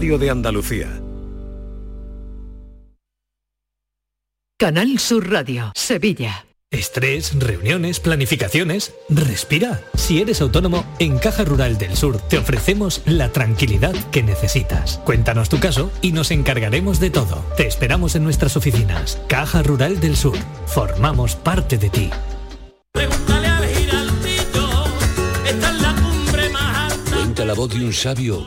de Andalucía. Canal Sur Radio, Sevilla. Estrés, reuniones, planificaciones. Respira. Si eres autónomo, en Caja Rural del Sur te ofrecemos la tranquilidad que necesitas. Cuéntanos tu caso y nos encargaremos de todo. Te esperamos en nuestras oficinas. Caja Rural del Sur. Formamos parte de ti. Cuenta la voz de un sabio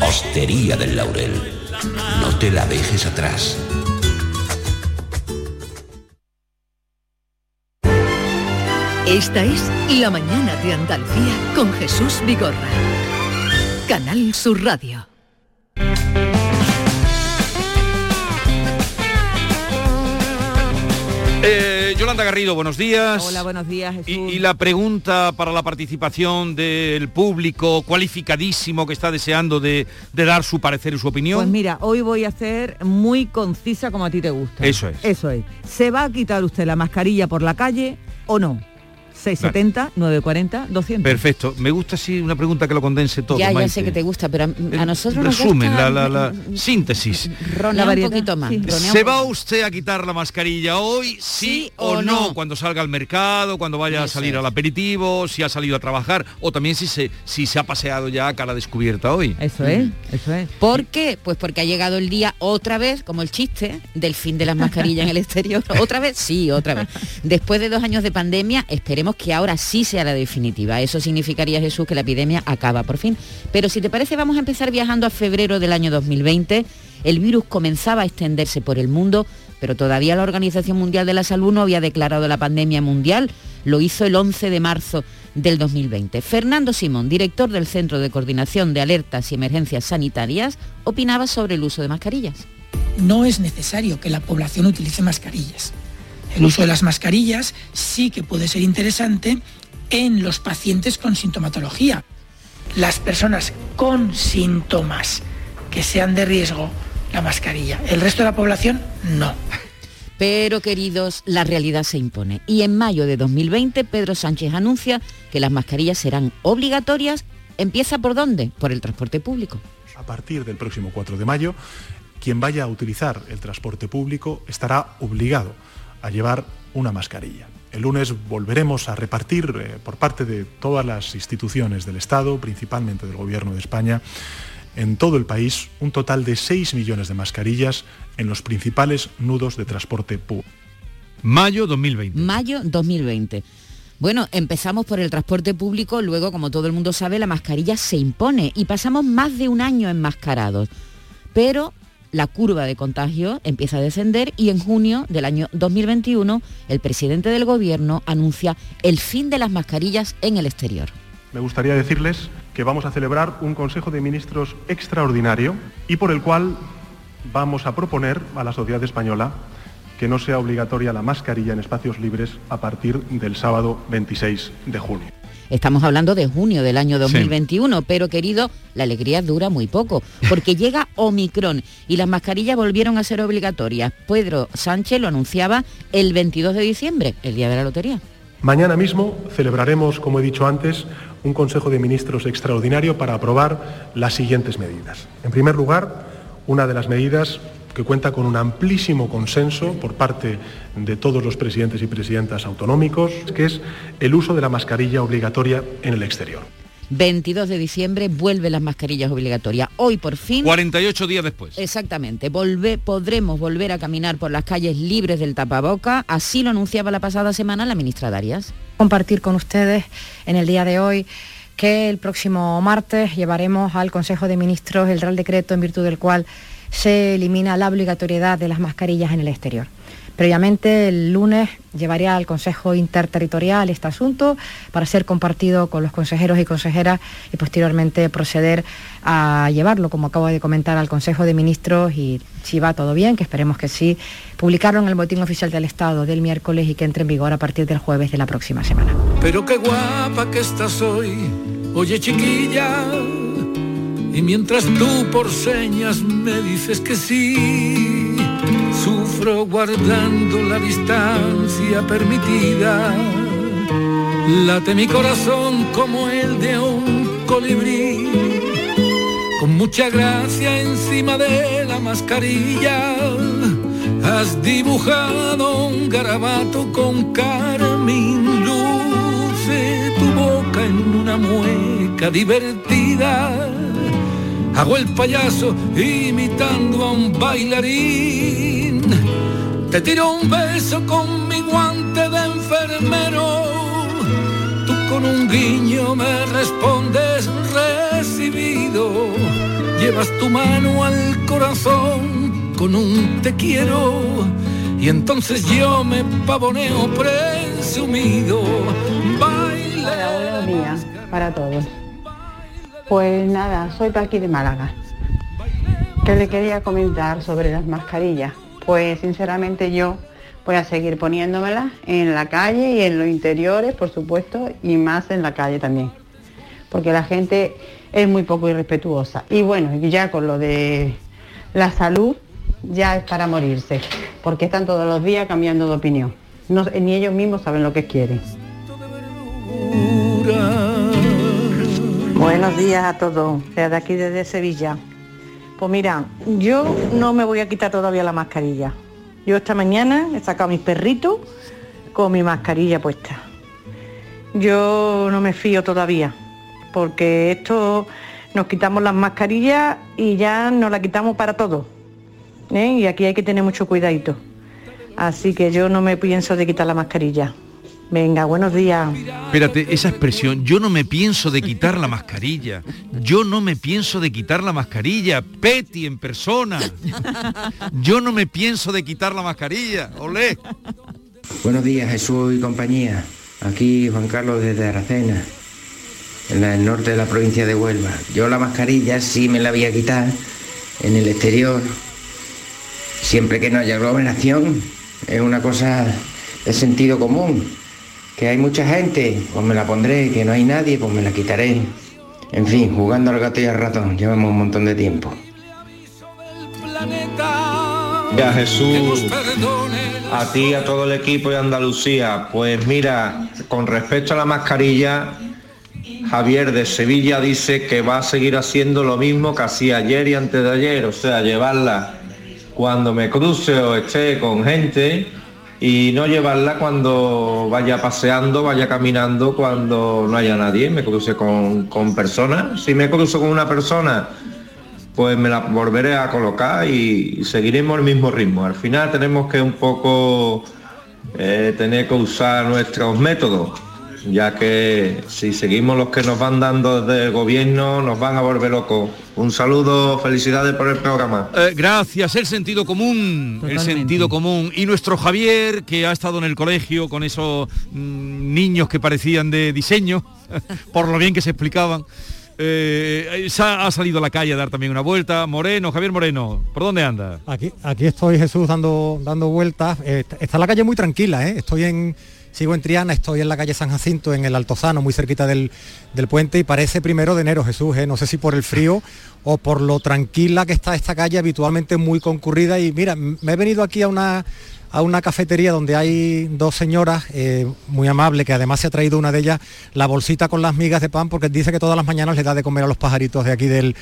Hostería del Laurel, no te la dejes atrás. Esta es La Mañana de Andalucía con Jesús Vigorra. Canal Sur Radio. Yolanda Garrido, buenos días. Hola, buenos días, Jesús. Y, y la pregunta para la participación del público cualificadísimo que está deseando de, de dar su parecer y su opinión. Pues mira, hoy voy a ser muy concisa como a ti te gusta. Eso es. Eso es. ¿Se va a quitar usted la mascarilla por la calle o no? 670, 940, 200. Perfecto. Me gusta así una pregunta que lo condense todo. Ya, ya sé que te gusta, pero a, a nosotros nos Resumen, gusta la, la, la síntesis. ronea un poquito más. sí. ¿Se va usted a quitar la mascarilla hoy, sí, o no? Cuando salga al mercado, cuando vaya a salir es. al aperitivo, si ha salido a trabajar, o también si se, si se ha paseado ya a cara descubierta hoy. Eso es, eso es. ¿Por qué? Pues porque ha llegado el día otra vez, como el chiste del fin de las mascarillas en el exterior. ¿Otra vez? Sí, otra vez. Después de dos años de pandemia, esperemos que ahora sí sea la definitiva. Eso significaría, Jesús, que la epidemia acaba por fin. Pero si te parece, vamos a empezar viajando a febrero del año 2020. El virus comenzaba a extenderse por el mundo, pero todavía la Organización Mundial de la Salud no había declarado la pandemia mundial. Lo hizo el 11 de marzo del 2020. Fernando Simón, director del Centro de Coordinación de Alertas y Emergencias Sanitarias, opinaba sobre el uso de mascarillas. no es necesario que la población utilice mascarillas. El uso de las mascarillas sí que puede ser interesante en los pacientes con sintomatología. Las personas con síntomas que sean de riesgo, la mascarilla. El resto de la población, no. Pero, queridos, la realidad se impone. Y en mayo de 2020, Pedro Sánchez anuncia que las mascarillas serán obligatorias. ¿Empieza por dónde? Por el transporte público. A partir del próximo 4 de mayo, quien vaya a utilizar el transporte público estará obligado a llevar una mascarilla. El lunes volveremos a repartir eh, por parte de todas las instituciones del Estado, principalmente del Gobierno de España, en todo el país un total de 6 millones de mascarillas en los principales nudos de transporte público. Mayo 2020. Mayo 2020. Bueno, empezamos por el transporte público, luego, como todo el mundo sabe, la mascarilla se impone y pasamos más de un año enmascarados. Pero la curva de contagio empieza a descender y en junio del año 2021 el presidente del gobierno anuncia el fin de las mascarillas en el exterior. Me gustaría decirles que vamos a celebrar un Consejo de Ministros extraordinario y por el cual vamos a proponer a la sociedad española que no sea obligatoria la mascarilla en espacios libres a partir del sábado 26 de junio. Estamos hablando de junio del año 2021, pero querido, la alegría dura muy poco, porque llega Omicron y las mascarillas volvieron a ser obligatorias. Pedro Sánchez lo anunciaba el 22 de diciembre, el día de la lotería. Mañana mismo celebraremos, como he dicho antes, un Consejo de Ministros extraordinario para aprobar las siguientes medidas. En primer lugar, una de las medidas que cuenta con un amplísimo consenso por parte de todos los presidentes y presidentas autonómicos, que es el uso de la mascarilla obligatoria en el exterior. 22 de diciembre vuelven las mascarillas obligatorias. Hoy por fin... 48 días después. Exactamente, volve- podremos volver a caminar por las calles libres del tapaboca, así lo anunciaba la pasada semana la ministra Darias. compartir con ustedes en el día de hoy que el próximo martes llevaremos al Consejo de Ministros el Real Decreto en virtud del cual se elimina la obligatoriedad de las mascarillas en el exterior. Previamente, el lunes llevaría al Consejo Interterritorial este asunto para ser compartido con los consejeros y consejeras y posteriormente proceder a llevarlo, como acabo de comentar, al Consejo de Ministros y si va todo bien, que esperemos que sí, publicarlo en el Boletín Oficial del Estado del miércoles y que entre en vigor a partir del jueves de la próxima semana. Pero qué guapa que estás hoy, oye chiquilla, y mientras tú por señas me dices que sí, sufro guardando la distancia permitida. Late mi corazón como el de un colibrí, con mucha gracia encima de la mascarilla. Has dibujado un garabato con carmín, luce tu boca en una mueca divertida. Hago el payaso imitando a un bailarín. Te tiro un beso con mi guante de enfermero. Tú con un guiño me respondes recibido. Llevas tu mano al corazón con un te quiero. Y entonces yo me pavoneo presumido. Baile. buenos días para todos. Pues nada, soy Paqui de Málaga. ¿Qué le quería comentar sobre las mascarillas? Pues sinceramente yo voy a seguir poniéndomelas en la calle y en los interiores, por supuesto, y más en la calle también. Porque la gente es muy poco irrespetuosa. Y bueno, ya con lo de la salud, ya es para morirse. Porque están todos los días cambiando de opinión. Ni ellos mismos saben lo que quieren. Buenos días a todos, desde aquí desde Sevilla. Pues mira, yo no me voy a quitar todavía la mascarilla. Yo esta mañana he sacado a mis perritos con mi mascarilla puesta. Yo no me fío todavía, porque esto nos quitamos las mascarillas y ya nos la quitamos para todo. ¿eh? Y aquí hay que tener mucho cuidadito. Así que yo no me pienso de quitar la mascarilla. Venga, buenos días. Espérate, esa expresión, yo no me pienso de quitar la mascarilla. Yo no me pienso de quitar la mascarilla. Petty en persona. Yo no me pienso de quitar la mascarilla. Olé. Buenos días Jesús y compañía. Aquí Juan Carlos desde Aracena, en el norte de la provincia de Huelva. Yo la mascarilla sí me la voy a quitar en el exterior, siempre que no haya aglomeración. Es una cosa de sentido común. Que hay mucha gente, pues me la pondré, que no hay nadie, pues me la quitaré. En fin, jugando al gato y al ratón, llevamos un montón de tiempo. Ya Jesús, a ti a todo el equipo de Andalucía, pues mira, con respecto a la mascarilla, Javier de Sevilla dice que va a seguir haciendo lo mismo que hacía ayer y antes de ayer, o sea, llevarla cuando me cruce o esté con gente y no llevarla cuando vaya paseando, vaya caminando, cuando no haya nadie, me cruce con, con personas. Si me cruzo con una persona, pues me la volveré a colocar y seguiremos el mismo ritmo. Al final tenemos que un poco eh, tener que usar nuestros métodos, ya que si seguimos los que nos van dando desde el gobierno nos van a volver locos. Un saludo, felicidades por el programa. Eh, gracias, el sentido común, el sentido común. Y nuestro Javier, que ha estado en el colegio con esos mm, niños que parecían de diseño, por lo bien que se explicaban, eh, se ha, salido a la calle a dar también una vuelta. Moreno, Javier Moreno, ¿por dónde anda? Aquí, aquí estoy Jesús dando, dando vueltas. Eh, está- está la calle muy tranquila, ¿eh? Estoy en, sigo en Triana, estoy en la calle San Jacinto, en el Altozano, muy cerquita del, del puente, y parece primero de enero, Jesús, ¿eh? No sé si por el frío o por lo tranquila que está esta calle, habitualmente muy concurrida. Y mira, me he venido aquí a una a una cafetería donde hay dos señoras eh, muy amables, que además se ha traído una de ellas la bolsita con las migas de pan porque dice que todas las mañanas le da de comer a los pajaritos de aquí del,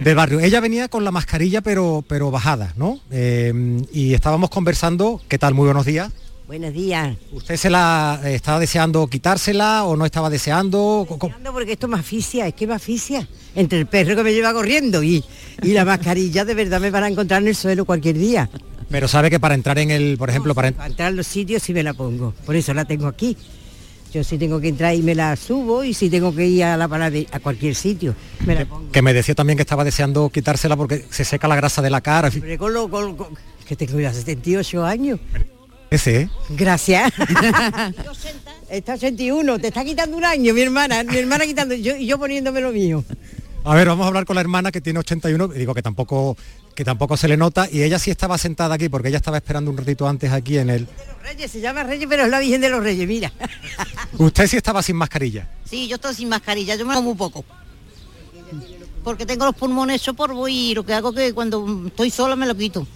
del barrio. Ella venía con la mascarilla pero, pero bajada, ¿no? Eh, y estábamos conversando, ¿qué tal? Muy buenos días. Buenos días. ¿Usted se la eh, estaba deseando quitársela o no estaba deseando? Co- co- Ando porque esto me asfixia, es que me asfixia. Entre el perro que me lleva corriendo y, y la mascarilla de verdad me van a encontrar en el suelo cualquier día. Pero sabe que para entrar en el, por ejemplo, para, en- Para entrar a los sitios sí me la pongo, por eso la tengo aquí. Yo si tengo que entrar y me la subo y si tengo que ir a la parade a cualquier sitio, me la pongo. que me decía también que estaba deseando quitársela porque se seca la grasa de la cara. en. Pero con lo, con- con- que tengo ya 78 años. Ese, ¿eh? Gracias. está 81, te está quitando un año, mi hermana, mi hermana quitando, yo, y yo poniéndome lo mío. A ver, vamos a hablar con la hermana que tiene 81, digo que tampoco que tampoco se le nota y ella sí estaba sentada aquí porque ella estaba esperando un ratito antes aquí en el Reyes, se llama Reyes, pero es la Virgen de los Reyes, mira. Usted sí estaba sin mascarilla. Sí, yo estoy sin mascarilla, yo me hago muy poco. Porque tengo los pulmones hechos por y lo que hago que cuando estoy sola me lo quito.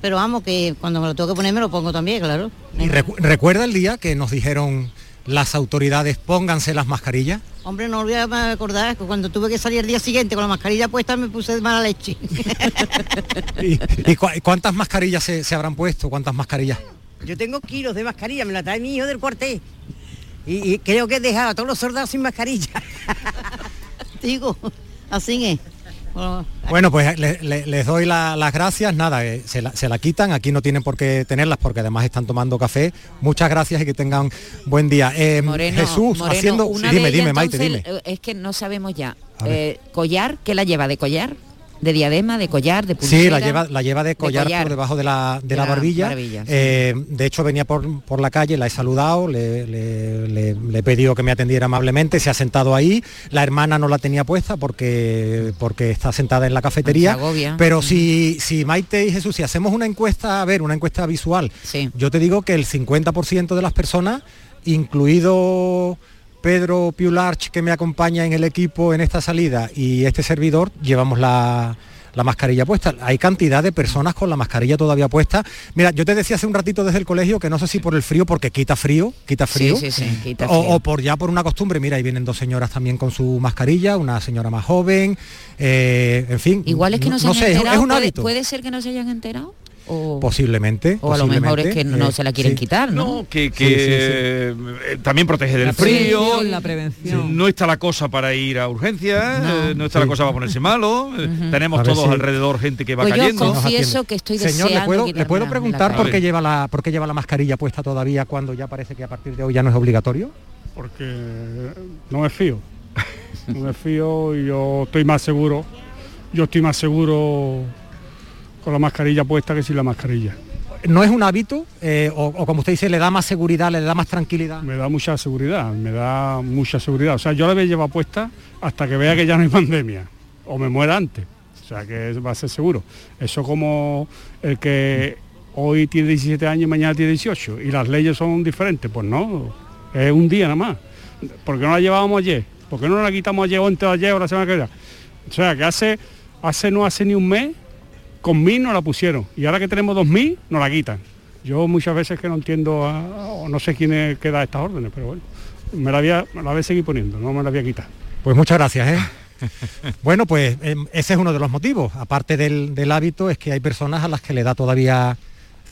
Pero vamos, que cuando me lo tengo que poner me lo pongo también, claro. ¿Y recu- recuerda el día que nos dijeron las autoridades pónganse las mascarillas? Hombre, no voy a acordar que cuando tuve que salir el día siguiente con la mascarilla puesta me puse de mala leche. ¿Y, y cu- y cuántas mascarillas se, se habrán puesto? ¿Cuántas mascarillas? Yo tengo kilos de mascarilla, me la trae mi hijo del cuartel. Y, y creo que he dejado a todos los soldados sin mascarilla. Digo, así es. Bueno, Bueno, pues le- le- les doy la- las gracias. Nada, eh, se, la, se la quitan. Aquí no tienen por qué tenerlas porque además están tomando café. Muchas gracias y que tengan buen día. Eh, Moreno, Jesús, Moreno, haciendo... una dime, dime, Maite, entonces, dime. eh, Es que no sabemos ya. Eh, collar, ¿qué la lleva? ¿De collar? ¿De diadema? ¿De collar? ¿De Sí, pulsera? la lleva, la lleva de collar, collar. por debajo de la, de De la la barbilla. barbilla, sí. Eh, de hecho, venía por, por la calle, la he saludado, le, le- le- le he pedido que me atendiera amablemente, se ha sentado ahí. La hermana no la tenía puesta porque, porque está sentada en la cafetería. Agobia. Pero si, si Maite y Jesús, si hacemos una encuesta, a ver, una encuesta visual, yo te digo que el 50% de las personas, incluido Pedro Piularch, que me acompaña en el equipo en esta salida, y este servidor, llevamos la, la mascarilla puesta. Hay cantidad de personas con la mascarilla todavía puesta. Mira, yo te decía hace un ratito desde el colegio que no sé si por el frío, porque quita frío, quita frío. sí, sí, quita o, frío. o por ya por una costumbre, mira, ahí vienen dos señoras también con su mascarilla, una señora más joven, eh, en fin. Igual es que no, se han sé, es- enterado. es un ¿Puede, hábito. puede ser que no se hayan enterado? O, Posiblemente. o a lo mejor es que no eh, se la quieren sí. quitar, ¿no? que, que Sí, sí, sí. eh, también protege del La frío. la prevención. No está la cosa para ir a urgencias, No. eh, no, está la cosa para ponerse malo. eh, Tenemos todos si- alrededor gente que va Pues yo cayendo. confieso que estoy Señor, ¿le puedo, ¿le puedo preguntar por qué, lleva la, por qué lleva la mascarilla puesta todavía cuando ya parece que a partir de hoy ya no es obligatorio? porque no me fío. No me fío y yo estoy más seguro. Yo estoy más seguro con la mascarilla puesta que sin la mascarilla. ¿No es un hábito? eh, o, o como usted dice, le da más seguridad, le da más tranquilidad? Me da mucha seguridad, me da mucha seguridad. O sea, yo la voy a llevar puesta hasta que vea que ya no hay pandemia. O me muera antes. O sea, que va a ser seguro. Eso como el que hoy tiene 17 años y mañana tiene 18. Y las leyes son diferentes. Pues no, es un día nada más. ¿Por qué no la llevábamos ayer? ¿Por qué no la quitamos ayer o antes de ayer o la semana que viene? O sea, que hace, hace no hace ni un mes, con mil no la pusieron. Y ahora que tenemos dos mil, nos la quitan. Yo muchas veces que no entiendo, o no sé quién es que da estas órdenes, pero bueno, me la voy a, me la voy a seguir poniendo, no me la voy a quitar. Pues muchas gracias, ¿eh? bueno, pues em, ese es uno de los motivos. Aparte del hábito, es que hay personas a las que le da todavía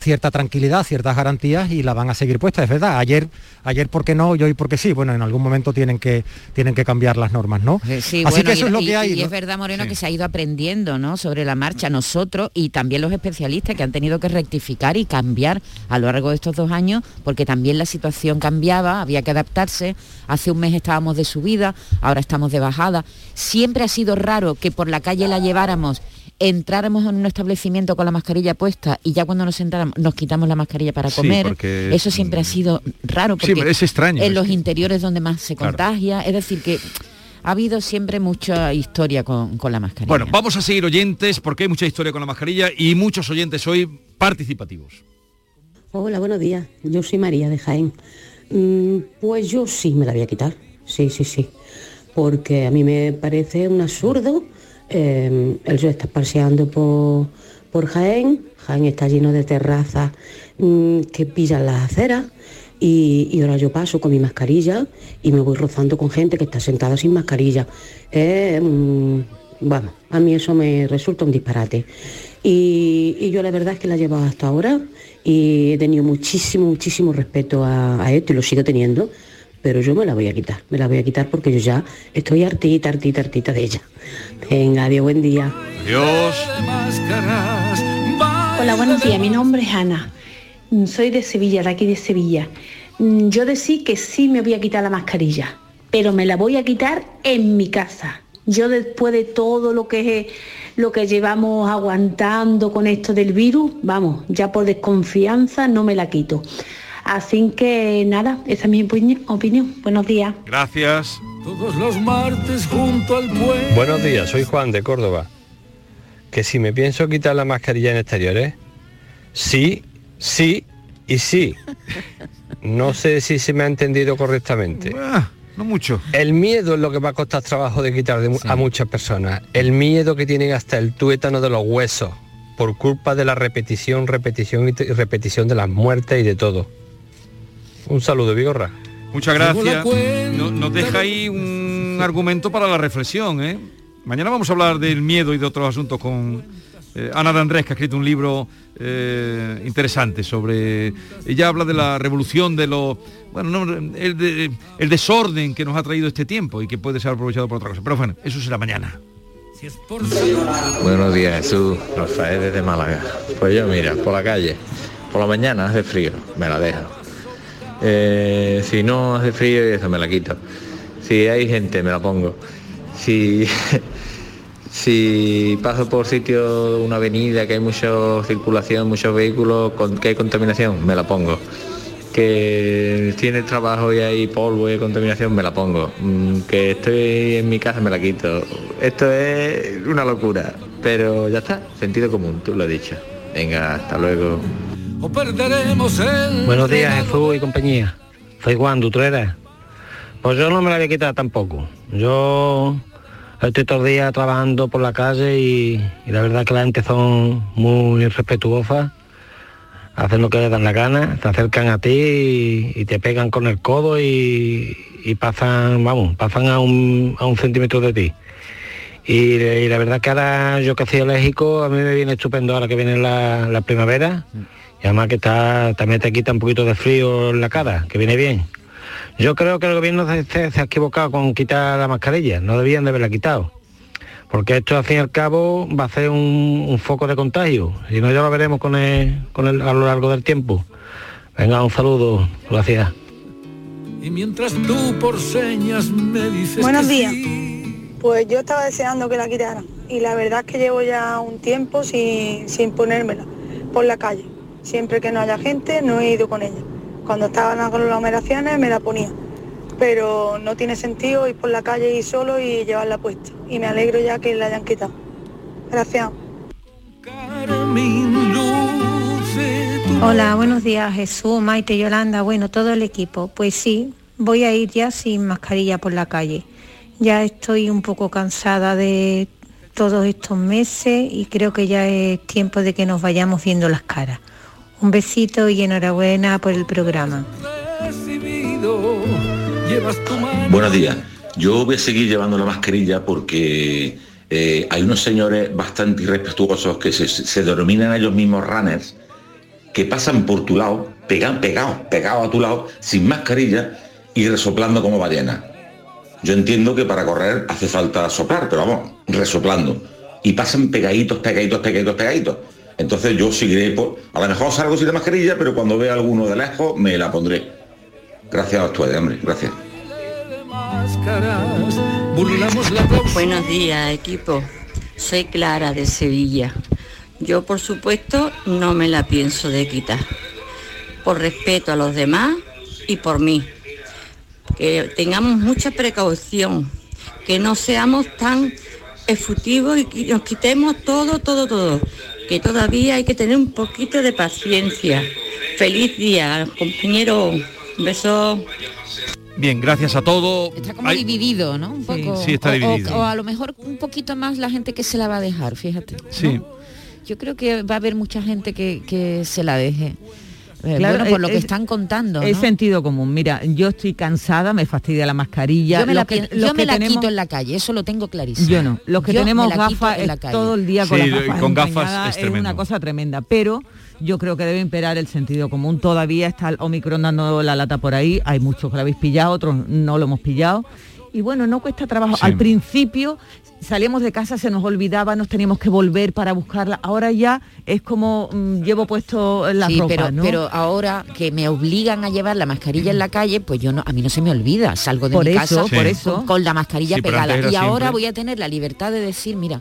cierta tranquilidad, ciertas garantías y la van a seguir puestas, es verdad. Ayer, ayer por qué no y hoy porque sí. Bueno, en algún momento tienen que, tienen que cambiar las normas, ¿no? Sí, Así bueno, que eso y, es lo y- que hay. y ¿no? es verdad, Moreno, Sí. que se ha ido aprendiendo ¿no? sobre la marcha nosotros y también los especialistas que han tenido que rectificar y cambiar a lo largo de estos dos años, porque también la situación cambiaba, había que adaptarse. Hace un mes estábamos de subida, ahora estamos de bajada. Siempre ha sido raro que por la calle la lleváramos entráramos en un establecimiento con la mascarilla puesta y ya cuando nos sentáramos nos quitamos la mascarilla para Sí, comer. porque- Eso siempre ha sido raro Sí, porque es extraño, en es los que- interiores donde más se Claro. contagia. Es decir, que ha habido siempre mucha historia con, con la mascarilla. Bueno, vamos a seguir oyentes porque hay mucha historia con la mascarilla y muchos oyentes hoy participativos. Hola, buenos días. Yo soy María de Jaén. Mm, Pues yo sí me la voy a quitar. Sí, sí, sí. Porque a mí me parece un absurdo eh, el yo estar paseando por, por Jaén. Jaén está lleno de terrazas mm, que pillan las aceras. Y, y ahora yo paso con mi mascarilla y me voy rozando con gente que está sentada sin mascarilla. Eh, mm, vamos, a mí eso me resulta un disparate. Y, y yo la verdad es que la he llevado hasta ahora y he tenido muchísimo, muchísimo respeto a, a esto y lo sigo teniendo, pero yo me la voy a quitar, me la voy a quitar porque yo ya estoy hartita, hartita, hartita de ella. Venga, adiós, buen día. Adiós. Hola, buenos días. Mi nombre es Ana. Soy de Sevilla, de aquí de Sevilla. Mm, Yo decía que sí me voy a quitar la mascarilla, pero me la voy a quitar en mi casa, Yo después de todo lo que lo que llevamos aguantando con esto del virus, vamos, ya por desconfianza no me la quito. Así que nada, esa es mi opinión. Buenos días. Gracias. Todos los martes junto al puente. Buenos días, soy Juan de Córdoba. Que si me pienso quitar la mascarilla en exteriores, sí, sí y sí. No sé si se me ha entendido correctamente. no mucho. El miedo es lo que va a costar trabajo de quitar de mu- a muchas personas. El miedo que tienen hasta el tuétano de los huesos por culpa de la repetición, repetición y repetición de las muertes y de todo. Un saludo, Vigorra. Muchas gracias. No- nos deja ahí un argumento para la reflexión. ¿eh? Mañana vamos a hablar del miedo y de otros asuntos con eh, Ana de Andrés, que ha escrito un libro eh, interesante sobre... Ella habla de la revolución de los... Bueno, no, el, de- el desorden que nos ha traído este tiempo y que puede ser aprovechado por otra cosa. Pero bueno, eso será mañana. Buenos días, Jesús. Rafael desde Málaga. Pues yo, mira, por la calle, por la mañana hace frío, me la dejo. Eh, si no hace frío, eso me la quito. Si hay gente, me la pongo. Si, si paso por sitio, una avenida que hay mucha circulación, muchos vehículos, con, que hay contaminación, me la pongo. Que tiene trabajo y hay polvo y contaminación, me la pongo. Mm, Que estoy en mi casa, me la quito. Esto es una locura, pero ya está, sentido común, tú lo has dicho. Venga, hasta luego. O perderemos el... Buenos días, Jesús y compañía. Soy Juan Dutrera. Pues yo no me la voy a quitar tampoco. Yo estoy todo el día trabajando por la calle y, y la verdad que la gente son muy respetuosas, hacen lo que les dan la gana, se acercan a ti y, y te pegan con el codo y, y pasan, vamos, pasan a un, a un centímetro de ti. Y, y la verdad que ahora yo que soy alérgico, a mí me viene estupendo ahora que viene la, la primavera. Y además que está, también te quita un poquito de frío en la cara, que viene bien. Yo creo que el gobierno se, se- se ha equivocado con quitar la mascarilla, no debían de haberla quitado. Porque esto al fin y al cabo va a ser un, un foco de contagio. Y no ya lo veremos con el, con el- a lo largo del tiempo. Venga, un saludo, gracias. Y mientras tú por señas me dices Buenos que días. sí, Pues yo estaba deseando que la quitaran y la verdad es que llevo ya un tiempo sin, sin ponérmela por la calle. Siempre que no haya gente no he ido con ella. Cuando estaban las aglomeraciones me la ponía. Pero no tiene sentido ir por la calle y solo y llevarla puesta. Y me alegro ya que la hayan quitado. Gracias. Hola, buenos días Jesús, Maite, Yolanda, bueno, todo el equipo. Pues sí, voy a ir ya sin mascarilla por la calle. Ya estoy un poco cansada de todos estos meses y creo que ya es tiempo de que nos vayamos viendo las caras. Un besito y enhorabuena por el programa. Buenos días. Yo voy a seguir llevando la mascarilla porque eh, hay unos señores bastante irrespetuosos que se, se denominan ellos mismos runners, que pasan por tu lado, pegan, pegados, pegados a tu lado, sin mascarilla y resoplando como ballena. Yo entiendo que para correr hace falta soplar, pero vamos, resoplando. Y pasan pegaditos, pegaditos, pegaditos, pegaditos. Entonces yo seguiré por... A lo mejor salgo sin la mascarilla, pero cuando vea alguno de lejos me la pondré. Gracias a ustedes, hombre. Gracias. Buenos días, equipo. Soy Clara de Sevilla. Yo, por supuesto, no me la pienso de quitar. Por respeto a los demás y por mí. Que tengamos mucha precaución, que no seamos tan efutivos y que nos quitemos todo, todo, todo. Que todavía hay que tener un poquito de paciencia. Feliz día, compañero. Un beso. Bien, gracias a todos. Está como dividido, ¿no? Un poco. sí, está o- o- dividido. O, a lo mejor un poquito más la gente que se la va a dejar, fíjate. ¿no? Sí. Yo creo que va a haber mucha gente que, que se la deje. Eh, Claro, bueno, por lo que es- están contando. Es ¿no? sentido común. Mira, yo estoy cansada, me fastidia la mascarilla. Yo me Los la, que- yo me que la tenemos- quito en la calle, eso lo tengo clarísimo. Yo no. Los que Yo tenemos gafas en la es calle. todo el día con las gafas con gafas es es, tremendo. una cosa tremenda. Pero yo creo que debe imperar el sentido común. Todavía está el Omicron dando la lata por ahí. Hay muchos que lo habéis pillado, otros no lo hemos pillado. Y bueno, no cuesta trabajo. Al principio salíamos de casa, se nos olvidaba, nos teníamos que volver para buscarla. Ahora ya es como mm, llevo puesto la Sí, ropa, pero, ¿no? pero ahora que me obligan a llevar la mascarilla en la calle, pues yo no, a mí no se me olvida. Salgo de Por mi eso, casa por con- eso. con la mascarilla Sí, pegada. Y ahora siempre- voy a tener la libertad de decir, mira,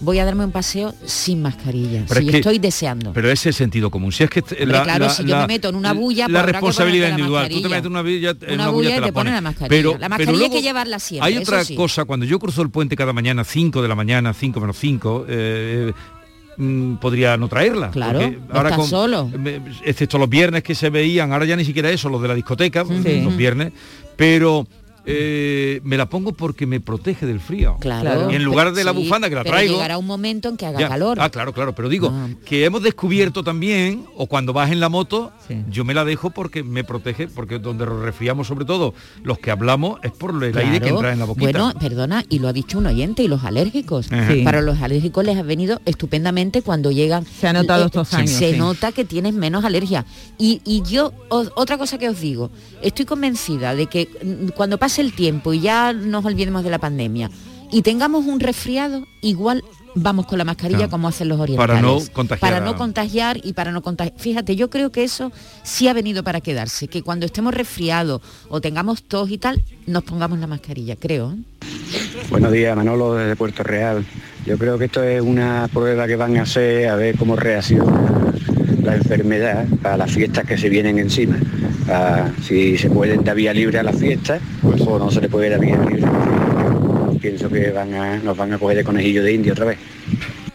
voy a darme un paseo sin mascarilla. Pero si es estoy deseando. Pero ese es el sentido común. Si es que Hombre, claro, si yo me meto en una bulla, pues la que responsabilidad la individual. Tú te metes en una bulla, en Una una bulla bulla y te la pones la mascarilla. Pero, La pero mascarilla hay que llevarla siempre, Hay otra sí. cosa cuando yo cruzo el puente cada mañana 5 de la mañana, 5 menos 5. eh, mm, podría no traerla Claro, no estás solo. excepto los viernes que se veían ahora ya ni siquiera eso los de la discoteca Sí. los viernes pero eh, me la pongo porque me protege del frío Claro. y en lugar de la Sí, bufanda que la pero traigo llegará un momento en que haga ya. calor. Ah, claro, claro, pero digo que hemos descubierto también, o cuando vas en la moto, yo me la dejo porque me protege, porque donde nos resfriamos sobre todo los que hablamos es por el aire que entra en la boquita. Bueno, perdona, y lo ha dicho un oyente, y los alérgicos. Sí. Para los alérgicos les ha venido estupendamente cuando llegan. Se ha notado estos años, Se sí. nota que tienes menos alergia. Y, y yo, os- otra cosa que os digo, estoy convencida de que mm, cuando pase el tiempo y ya nos olvidemos de la pandemia y tengamos un resfriado, igual vamos con la mascarilla como hacen los orientales. Para no contagiar Para no contagiar y para no contagiar. Fíjate, yo creo que eso sí ha venido para quedarse, que cuando estemos resfriados o tengamos tos y tal, nos pongamos la mascarilla, creo. ¿eh? Buenos días, Manolo desde Puerto Real. Yo creo que esto es una prueba que van a hacer a ver cómo reacciona la enfermedad a las fiestas que se vienen encima. A si se pueden dar vía libre a las fiestas o no se le puede dar vía libre. Pienso que van a, nos van a coger de conejillo de indio otra vez.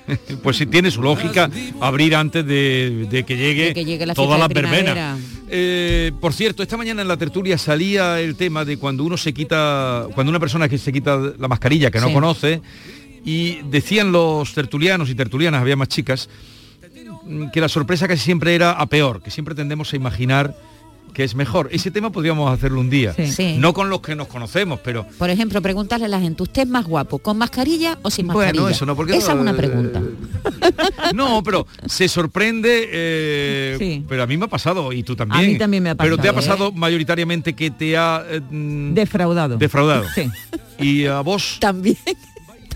pues si tiene su lógica abrir antes de, de que llegue, De que llegue la todas fiesta las de verbenas. primavera. Eh, por cierto, esta mañana en la tertulia salía el tema de cuando uno se quita, cuando una persona que se quita la mascarilla que no Sí. conoce, y decían los tertulianos y tertulianas, había más chicas, que la sorpresa casi siempre era a peor, que siempre tendemos a imaginar que es mejor. Ese tema podríamos hacerlo un día. Sí. Sí. No con los que nos conocemos, pero Por ejemplo, preguntarle a la gente, ¿usted es más guapo con mascarilla o sin Bueno, mascarilla? eso no, porque Esa no, es una eh, pregunta. No, pero se sorprende, eh, Sí. pero a mí me ha pasado y tú también. A mí también me ha Pero te ha pasado, pasado mayoritariamente que te ha eh, mm, Defraudado. defraudado. Sí. Y a vos también.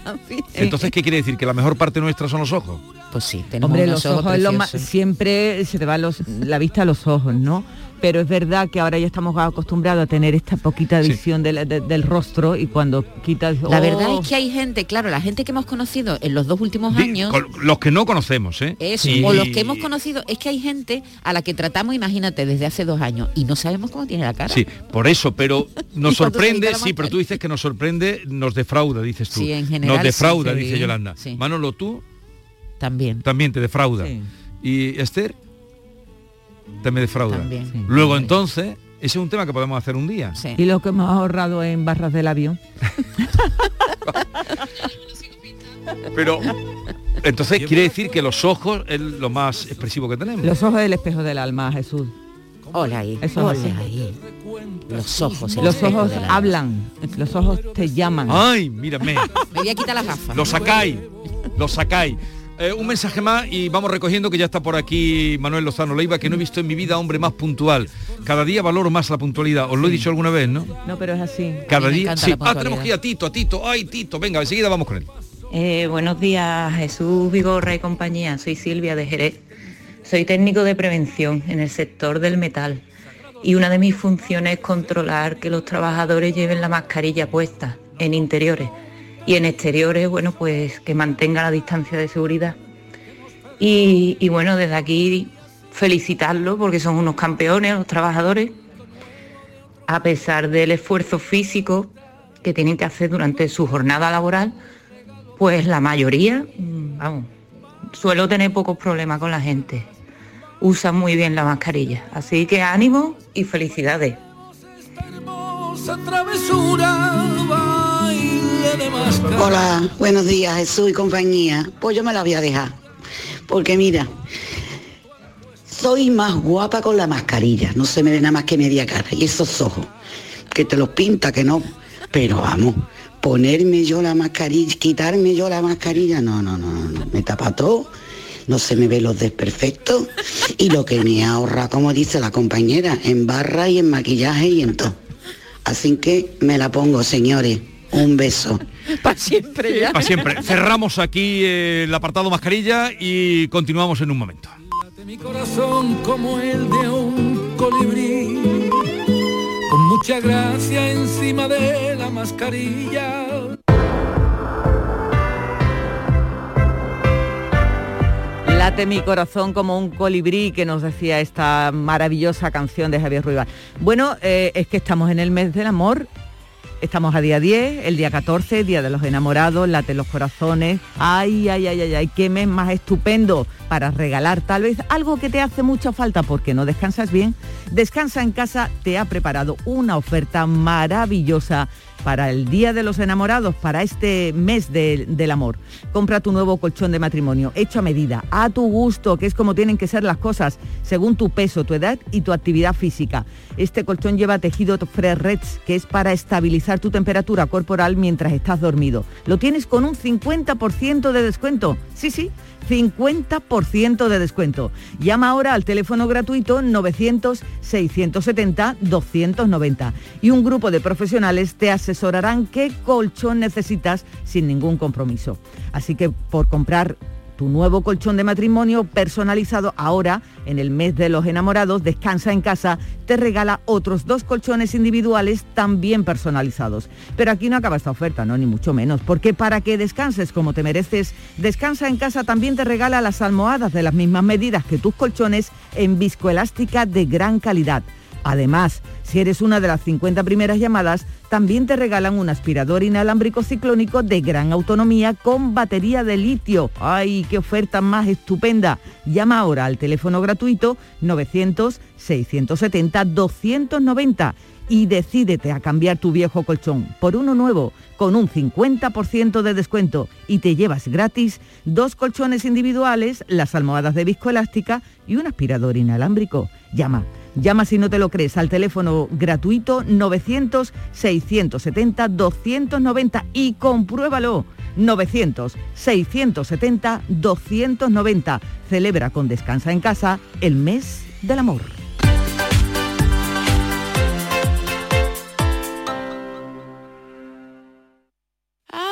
También. Entonces, ¿qué quiere decir? ¿Que la mejor parte nuestra son los ojos? Pues sí, tenemos Hombre, unos los ojos, es lo más- preciosos. siempre se te va los, la vista a los ojos, ¿no? Pero es verdad que ahora ya estamos acostumbrados a tener esta poquita Sí. visión del, de- del rostro y cuando quitas... La oh, verdad es que hay gente, claro, la gente que hemos conocido en los dos últimos años, con los que no conocemos, ¿eh? eso, Y- o los que hemos conocido, es que hay gente a la que tratamos, imagínate, desde hace dos años y no sabemos cómo tiene la cara. Sí, por eso, pero nos sorprende, la sí, pero tú dices que nos sorprende, nos defrauda, dices tú. Sí, en general, nos defrauda, sí, dice sí. Yolanda. Sí. Manolo, tú También. también te defrauda. Sí. Y Esther también defrauda. También. Sí. Luego entonces, ese es un tema que podemos hacer un día. Sí. Y lo que hemos ahorrado en barras del avión. Pero entonces quiere decir que los ojos es lo más expresivo que tenemos. Los ojos del espejo del alma, Jesús. Hola ahí. Eso es hola ahí. Los ojos. el Los ojos del alma. hablan, los ojos te llaman. Ay, mírame. Me voy a quitar las gafas. Lo sacáis, lo sacáis. Eh, un mensaje más y vamos recogiendo que ya está por aquí Manuel Lozano Leiva, que no he visto en mi vida hombre más puntual. Cada día valoro más la puntualidad. Os lo he dicho alguna vez, ¿no? No, pero es así. Cada día. Sí. Ah, tenemos que ir a Tito, a Tito. Ay, Tito. Venga, enseguida vamos con él. Eh, buenos días, Jesús Vigorra y compañía. Soy Silvia de Jerez. Soy técnico de prevención en el sector del metal y una de mis funciones es controlar que los trabajadores lleven la mascarilla puesta en interiores y en exteriores, bueno, pues que mantenga la distancia de seguridad. Y, bueno, desde aquí felicitarlos porque son unos campeones los trabajadores, a pesar del esfuerzo físico que tienen que hacer durante su jornada laboral, pues la mayoría, mm, vamos, suelo tener pocos problemas con la gente. Usan muy bien la mascarilla. Así que ánimo y felicidades. Hola, buenos días Jesús y compañía. Pues yo me la voy a dejar. Porque mira, soy más guapa con la mascarilla. No se me ve nada más que media cara. Y esos ojos, que te los pinta, que no. Pero vamos, ponerme yo la mascarilla, quitarme yo la mascarilla, no, no, no, no. Me tapa todo. No se me ve los desperfectos. Y lo que me ahorra, como dice la compañera, en barra y en maquillaje y en todo. Así que me la pongo, señores. Un beso. Para siempre ya. Para siempre. Cerramos aquí eh, el apartado mascarilla y continuamos en un momento. Mi corazón como el de un colibrí, con mucha gracia encima de la mascarilla. Late mi corazón como un colibrí que nos decía esta maravillosa canción de Javier Ruibal. Bueno, eh, es que estamos en el mes del amor Estamos a día 10, el día 14, Día de los Enamorados, late los corazones. Ay, ay, ay, ay, ay, qué mes más estupendo para regalar tal vez algo que te hace mucha falta porque no descansas bien. Descansa en casa te ha preparado una oferta maravillosa para el Día de los Enamorados, para este mes del amor. Compra tu nuevo colchón de matrimonio, hecho a medida, a tu gusto, que es como tienen que ser las cosas, según tu peso, tu edad y tu actividad física. Este colchón lleva tejido Fresh que es para estabilizar tu temperatura corporal mientras estás dormido. Lo tienes con un 50% de descuento. Sí, sí 50% de descuento. Llama ahora al teléfono gratuito 900-670-290 y un grupo de profesionales te asesorarán qué colchón necesitas sin ningún compromiso. Así que por comprar tu nuevo colchón de matrimonio personalizado ahora, en el mes de los enamorados, Descansa en casa, te regala otros dos colchones individuales también personalizados. Pero aquí no acaba esta oferta, no, ni mucho menos, porque para que descanses como te mereces, Descansa en casa también te regala las almohadas de las mismas medidas que tus colchones en viscoelástica de gran calidad Además, si eres una de las 50 primeras llamadas, también te regalan un aspirador inalámbrico ciclónico de gran autonomía con batería de litio. ¡Ay, qué oferta más estupenda! Llama ahora al teléfono gratuito 900-670-290 y decídete a cambiar tu viejo colchón por uno nuevo con un 50% de descuento y te llevas gratis dos colchones individuales, las almohadas de viscoelástica y un aspirador inalámbrico. Llama Llama si no te lo crees al teléfono gratuito 900-670-290 y compruébalo. 900-670-290. Celebra con Descansa en Casa el mes del amor.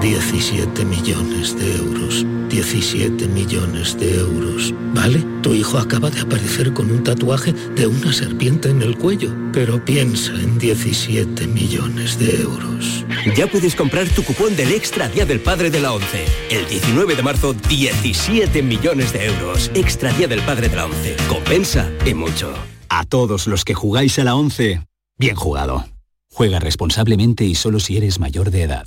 17 millones de euros. 17 millones de euros. ¿Vale? Tu hijo acaba de aparecer con un tatuaje de una serpiente en el cuello. Pero piensa en 17 millones de euros. Ya puedes comprar tu cupón del Extra Día del Padre de la ONCE. El 19 de marzo, 17 millones de euros. Extra Día del Padre de la ONCE. Compensa y mucho. A todos los que jugáis a la ONCE, bien jugado. Juega responsablemente y solo si eres mayor de edad.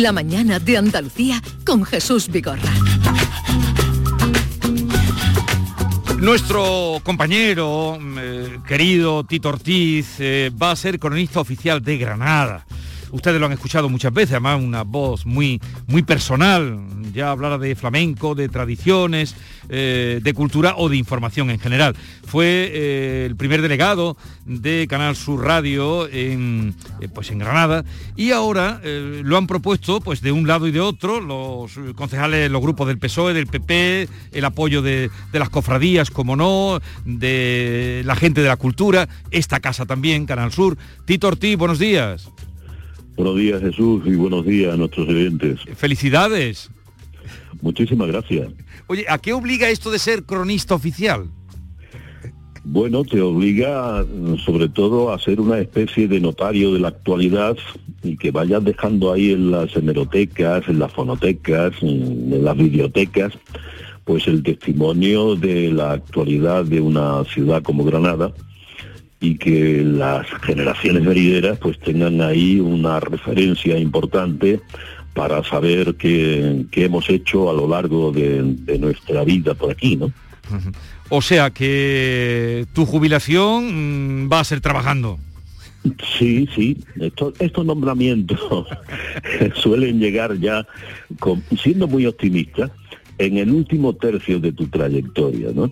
La mañana de Andalucía con Jesús Vigorra. Nuestro compañero, eh, querido Tito Ortiz, eh, va a ser cronista oficial de Granada. Ustedes lo han escuchado muchas veces, además una voz muy, muy personal. Ya hablará de flamenco, de tradiciones, eh, de cultura o de información en general. Fue eh, el primer delegado de Canal Sur Radio en, eh, pues en Granada y ahora lo han propuesto pues de un lado y de otro los concejales, los grupos del PSOE, del PP, el apoyo de, de las cofradías, como no, de la gente de la cultura, esta casa también, Canal Sur. Tito Ortiz, buenos días. Buenos días Jesús y buenos días a nuestros oyentes. Felicidades. Muchísimas gracias. Oye, ¿a qué obliga esto de ser cronista oficial? Bueno, te obliga sobre todo a ser una especie de notario de la actualidad y que vayas dejando ahí en las hemerotecas, en las fonotecas, en las bibliotecas, pues el testimonio de la actualidad de una ciudad como Granada y que las generaciones venideras pues tengan ahí una referencia importante para saber qué, hemos hecho a lo largo de, nuestra vida por aquí, ¿no? O sea que tu jubilación mm, va a ser trabajando. Sí, sí. estos nombramientos suelen llegar ya, siendo muy optimista, en el último tercio de tu trayectoria, ¿no?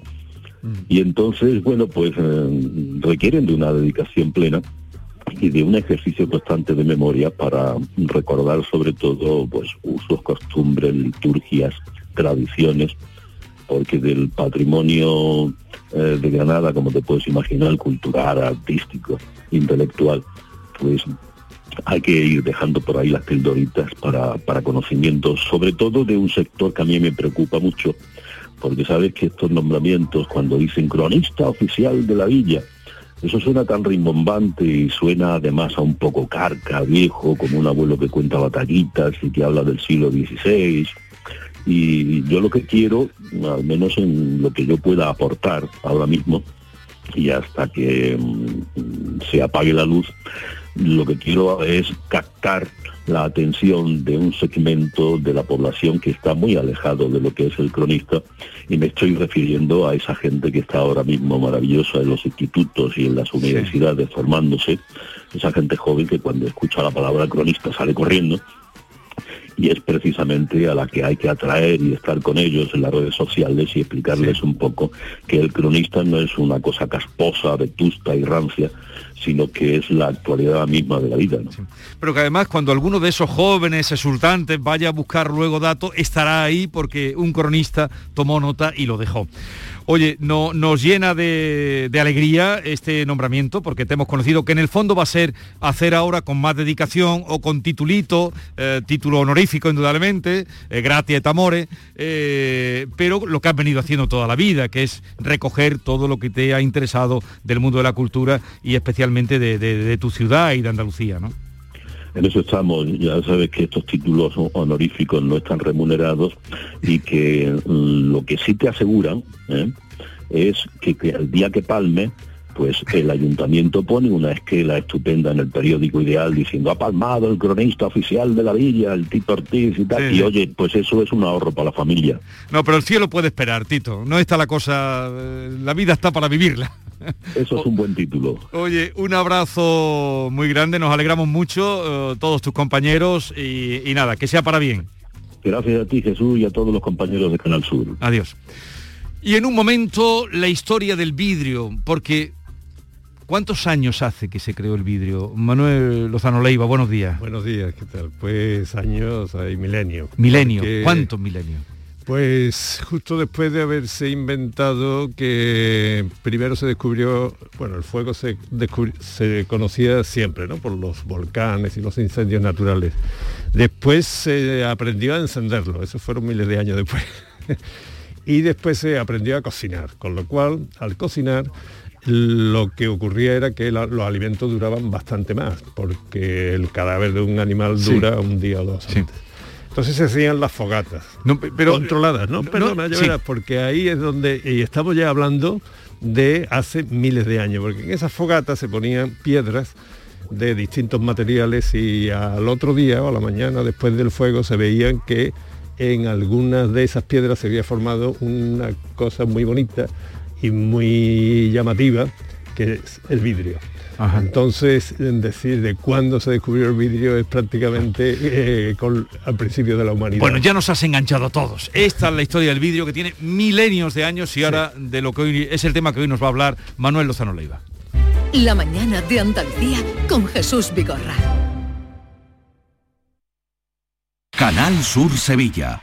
Y entonces, bueno, pues eh, requieren de una dedicación plena y de un ejercicio constante de memoria para recordar sobre todo pues usos, costumbres, liturgias, tradiciones, porque del patrimonio eh, de Granada, como te puedes imaginar, cultural, artístico, intelectual, pues hay que ir dejando por ahí las pildoritas para, para conocimientos, sobre todo de un sector que a mí me preocupa mucho, porque sabes que estos nombramientos, cuando dicen cronista oficial de la villa, eso suena tan rimbombante y suena además a un poco carca, viejo, como un abuelo que cuenta batallitas y que habla del siglo XVI. Y yo lo que quiero, al menos en lo que yo pueda aportar ahora mismo, y hasta que mm, se apague la luz, lo que quiero es captar la atención de un segmento de la población que está muy alejado de lo que es el cronista y me estoy refiriendo a esa gente que está ahora mismo maravillosa en los institutos y en las universidades formándose, esa gente joven que cuando escucha la palabra cronista sale corriendo y es precisamente a la que hay que atraer y estar con ellos en las redes sociales y explicarles un poco que el cronista no es una cosa casposa, vetusta y rancia, sino que es la actualidad misma de la vida. Pero que además cuando alguno de esos jóvenes exultantes vaya a buscar luego datos, estará ahí porque un cronista tomó nota y lo dejó. Oye, no, nos llena de, alegría este nombramiento porque te hemos conocido que en el fondo va a ser hacer ahora con más dedicación o con titulito, eh, título honorífico indudablemente, eh, gratia et amore, eh, pero lo que has venido haciendo toda la vida, que es recoger todo lo que te ha interesado del mundo de la cultura y especialmente de, tu ciudad y de Andalucía, ¿no? En eso estamos, ya sabes que estos títulos honoríficos no están remunerados y que mm, lo que sí te aseguran ¿eh? es que, que el día que palme pues el ayuntamiento pone una esquela estupenda en el periódico Ideal diciendo ha palmado el cronista oficial de la villa, el Tito Ortiz y tal. y oye, pues eso es un ahorro para la familia. No, pero el cielo puede esperar, Tito. No está la cosa, la vida está para vivirla. Eso es un buen título. Oye, un abrazo muy grande, nos alegramos mucho, eh, todos tus compañeros, y, y nada, que sea para bien. Gracias a ti, Jesús, y a todos los compañeros de Canal Sur. Adiós. Y en un momento la historia del vidrio, porque ¿cuántos años hace que se creó el vidrio? Manuel Lozano Leiva, buenos días. Buenos días, ¿qué tal? Pues años, hay milenio. Milenio, ¿cuántos milenios? Pues justo después de haberse inventado que primero se descubrió, bueno, el fuego se, se conocía siempre, ¿no? Por los volcanes y los incendios naturales. Después se aprendió a encenderlo, eso fueron miles de años después. y después se aprendió a cocinar, con lo cual al cocinar lo que ocurría era que los alimentos duraban bastante más, porque el cadáver de un animal dura un día o dos Entonces se hacían las fogatas, pero, controladas, ¿no? Perdona, porque ahí es donde, y estamos ya hablando de hace miles de años, porque en esas fogatas se ponían piedras de distintos materiales y al otro día o a la mañana después del fuego se veían que en algunas de esas piedras se había formado una cosa muy bonita y muy llamativa, que es el vidrio. Entonces, decir de cuándo se descubrió el vidrio es prácticamente eh, al principio de la humanidad. Bueno, ya nos has enganchado a todos. Esta es la historia del vidrio que tiene milenios de años y ahora de lo que hoy es el tema que hoy nos va a hablar Manuel Lozano Leiva. La mañana de Andalucía con Jesús Vigorra. Canal Sur Sevilla.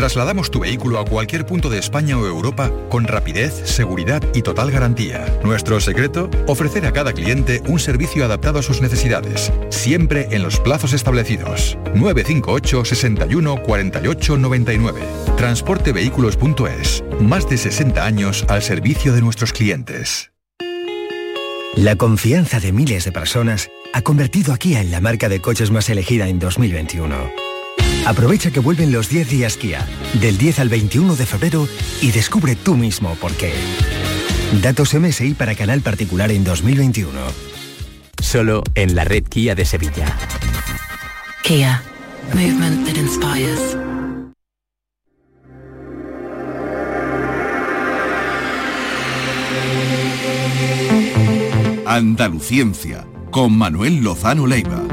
Trasladamos tu vehículo a cualquier punto de España o Europa con rapidez, seguridad y total garantía. Nuestro secreto, ofrecer a cada cliente un servicio adaptado a sus necesidades, siempre en los plazos establecidos. 958 61 48 99. Transportevehículos.es. Más de 60 años al servicio de nuestros clientes. La confianza de miles de personas ha convertido a Kia en la marca de coches más elegida en 2021. Aprovecha que vuelven los 10 días Kia, del 10 al 21 de febrero y descubre tú mismo por qué. Datos MSI para canal particular en 2021. Solo en la red Kia de Sevilla. Kia. Movement that inspires. Andaluciencia, con Manuel Lozano Leiva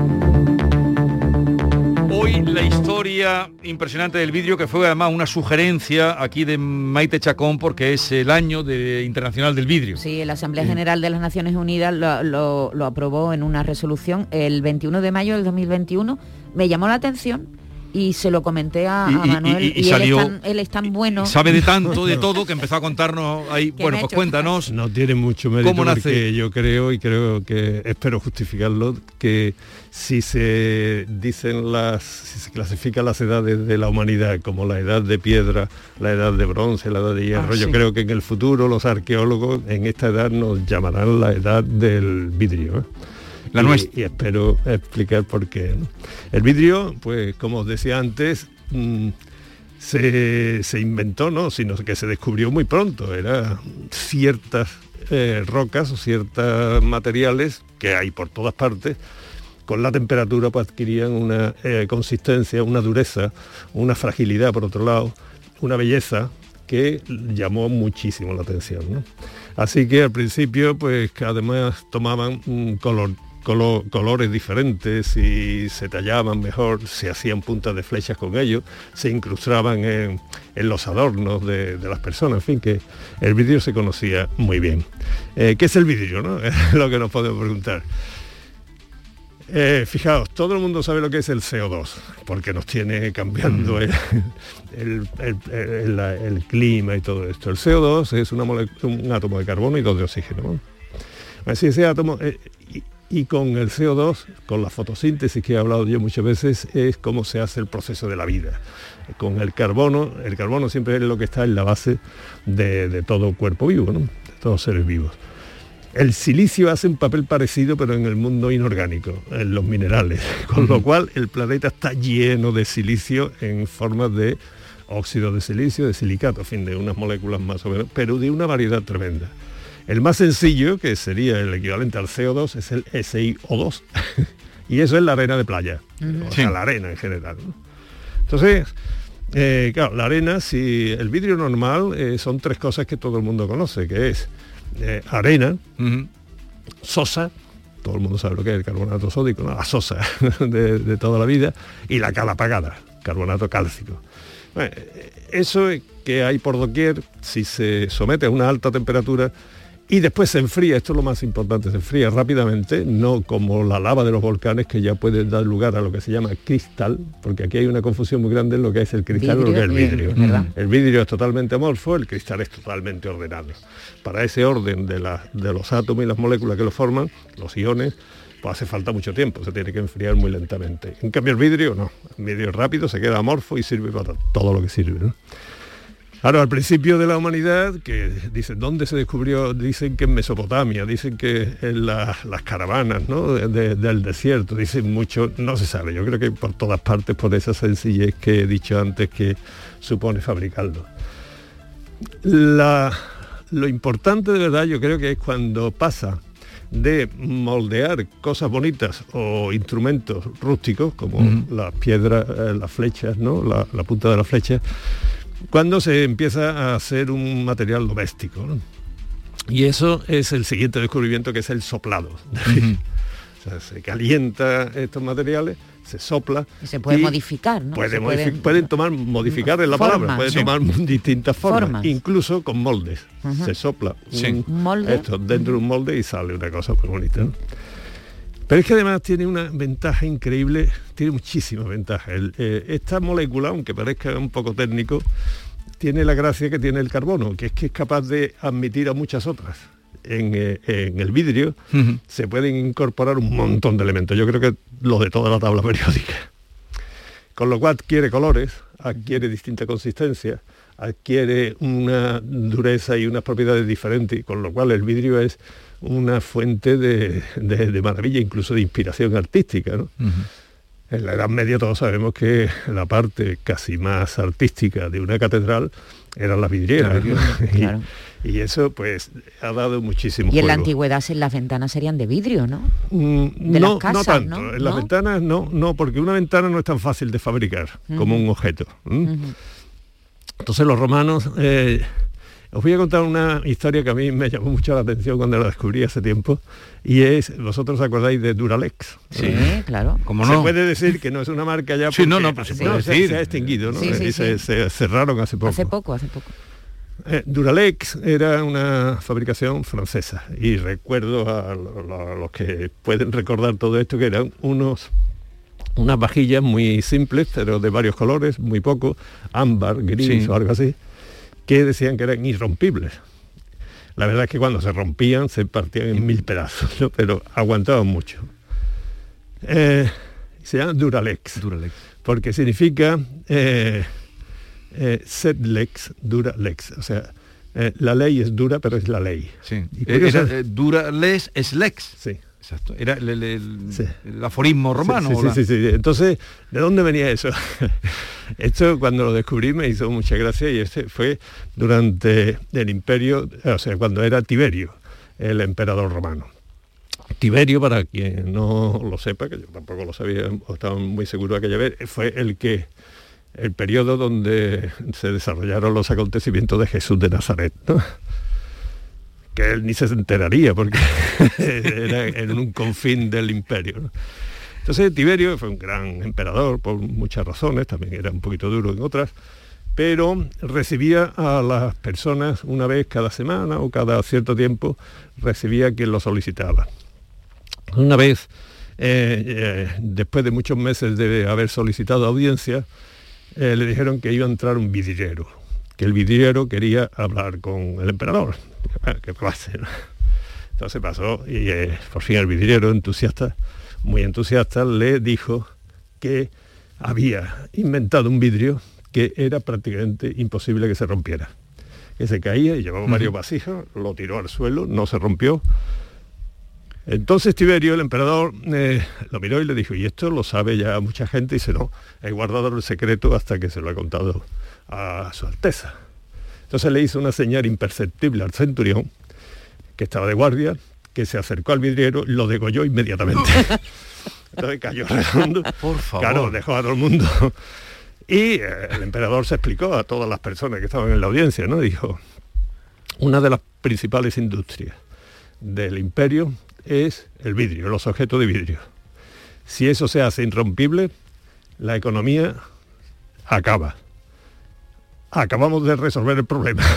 la historia impresionante del vidrio, que fue además una sugerencia aquí de Maite Chacón, porque es el año de, internacional del vidrio. Sí, la Asamblea General de las Naciones Unidas lo, lo aprobó en una resolución el 21 de mayo del 2021. Me llamó la atención y se lo comenté a, Manuel y, él, es tan, bueno. Sabe de tanto, de todo, que empezó a contarnos ahí. bueno, pues cuéntanos. No tiene mucho mérito ¿Cómo porque yo creo y creo que espero justificarlo que si se dicen las, si se clasifican las edades de la humanidad como la edad de piedra, la edad de bronce, la edad de hierro, ah, yo creo que en el futuro los arqueólogos en esta edad nos llamarán la edad del vidrio. ¿eh? La y, y, espero explicar por qué. El vidrio, pues como os decía antes, mm, se, inventó, no, sino que se descubrió muy pronto. Era ciertas eh, rocas o ciertos materiales que hay por todas partes, con la temperatura pues, adquirían una eh, consistencia, una dureza, una fragilidad por otro lado, una belleza que llamó muchísimo la atención. Así que al principio, pues además tomaban un color colores diferentes y se tallaban mejor, se hacían puntas de flechas con ellos, se incrustaban en, los adornos de, las personas, en fin, que el vidrio se conocía muy bien. Eh, ¿Qué es el vidrio? No? Es lo que nos podemos preguntar. Eh, fijaos, todo el mundo sabe lo que es el CO2, porque nos tiene cambiando el, clima y todo esto. El CO2 es un átomo de carbono y dos de oxígeno. Así ese átomo, eh, y con el CO2, con la fotosíntesis que he hablado yo muchas veces, es cómo se hace el proceso de la vida. Con el carbono, el carbono siempre es lo que está en la base de, todo cuerpo vivo, de todos seres vivos. El silicio hace un papel parecido, pero en el mundo inorgánico, en los minerales, con lo cual el planeta está lleno de silicio en forma de óxido de silicio, de silicato, en fin, de unas moléculas más o menos, pero de una variedad tremenda. El más sencillo, que sería el equivalente al CO2, es el SiO2. y eso es la arena de playa, o sea, la arena en general. Entonces, eh, claro, la arena, si el vidrio normal eh, son tres cosas que todo el mundo conoce, que es eh, arena, sosa, todo el mundo sabe lo que es el carbonato sódico, la sosa de, de, toda la vida, y la cal apagada, carbonato cálcico. Bueno, eso que hay por doquier, si se somete a una alta temperatura, y después se enfría, esto es lo más importante, se enfría rápidamente, no como la lava de los volcanes que ya puede dar lugar a lo que se llama cristal, porque aquí hay una confusión muy grande en lo que es el cristal y lo que es el vidrio. El vidrio es totalmente amorfo, el cristal es totalmente ordenado. Para ese orden de, de los átomos y las moléculas que lo forman, los iones, pues hace falta mucho tiempo, se tiene que enfriar muy lentamente. En cambio el vidrio no, el vidrio es rápido, se queda amorfo y sirve para todo lo que sirve. Ahora, al principio de la humanidad, que dicen, ¿dónde se descubrió? Dicen que en Mesopotamia, dicen que en las caravanas ¿no? del desierto, dicen mucho, no se sabe, yo creo que por todas partes, por esa sencillez que he dicho antes que supone fabricarlo. lo importante de verdad yo creo que es cuando pasa de moldear cosas bonitas o instrumentos rústicos como las piedras, eh, las flechas, ¿no? la, la punta de la flecha, cuando se empieza a hacer un material doméstico. Y eso es el siguiente descubrimiento que es el soplado. se calienta estos materiales, se sopla. Y se puede modificar, ¿no? pueden, tomar, modificar en la palabra, pueden tomar distintas formas, incluso con moldes. Se sopla molde. esto dentro de un molde y sale una cosa muy bonita. Pero es que además tiene una ventaja increíble, tiene muchísimas ventajas. Eh, esta molécula, aunque parezca un poco técnico, tiene la gracia que tiene el carbono, que es que es capaz de admitir a muchas otras. En, eh, el vidrio se pueden incorporar un montón de elementos. Yo creo que lo de toda la tabla periódica. Con lo cual adquiere colores, adquiere distinta consistencia, adquiere una dureza y unas propiedades diferentes, con lo cual el vidrio es una fuente de, maravilla, incluso de inspiración artística. En la Edad Media todos sabemos que la parte casi más artística de una catedral eran las vidrieras. y, eso pues ha dado muchísimo. Y en la antigüedad en las ventanas serían de vidrio, ¿no? Mm, no, no tanto. En las ventanas no, no, porque una ventana no es tan fácil de fabricar como un objeto. Entonces los romanos eh, os voy a contar una historia que a mí me llamó mucho la atención cuando la descubrí hace tiempo y es, vosotros acordáis de Duralex. Sí, claro. ¿Cómo no? Se puede decir que no es una marca ya porque sí, no, no, se, puede decir. se, ha extinguido, ¿no? y se, cerraron hace poco. Hace poco, hace poco. Eh, Duralex era una fabricación francesa y recuerdo a, los que pueden recordar todo esto que eran unos unas vajillas muy simples, pero de varios colores, muy poco, ámbar, gris o algo así, que decían que eran irrompibles. La verdad es que cuando se rompían se partían en mil pedazos, pero aguantaban mucho. Eh, se llama Duralex, Duralex, porque significa eh, eh, Setlex, Duralex, o sea, eh, la ley es dura, pero es la ley. Sí. Duralex es lex. Sí. Exacto. Era el, aforismo romano. Sí, sí, sí, Entonces, ¿de dónde venía eso? Esto cuando lo descubrí me hizo mucha gracia y este fue durante el imperio, o sea, cuando era Tiberio, el emperador romano. Tiberio, para quien no lo sepa, que yo tampoco lo sabía, o estaba muy seguro de aquella vez, fue el que el periodo donde se desarrollaron los acontecimientos de Jesús de Nazaret que él ni se enteraría porque era en un confín del imperio. Entonces Tiberio fue un gran emperador por muchas razones, también era un poquito duro en otras, pero recibía a las personas una vez cada semana o cada cierto tiempo, recibía quien lo solicitaba. Una vez, eh, eh, después de muchos meses de haber solicitado audiencia, eh, le dijeron que iba a entrar un vidriero, que el vidriero quería hablar con el emperador. ¿Qué pasa? Entonces pasó y eh, por fin el vidriero entusiasta, muy entusiasta, le dijo que había inventado un vidrio que era prácticamente imposible que se rompiera. Que se caía y llevaba varios vasijas, lo tiró al suelo, no se rompió. Entonces Tiberio, el emperador, eh, lo miró y le dijo, y esto lo sabe ya mucha gente, y dice, no, he guardado el secreto hasta que se lo ha contado a su Alteza. Entonces le hizo una señal imperceptible al centurión, que estaba de guardia, que se acercó al vidriero lo degolló inmediatamente. Entonces cayó redondo. Por favor. Claro, dejó a todo el mundo. Y eh, el emperador se explicó a todas las personas que estaban en la audiencia, ¿no? Dijo, una de las principales industrias del imperio es el vidrio, los objetos de vidrio. Si eso se hace irrompible, la economía acaba. Acabamos de resolver el problema.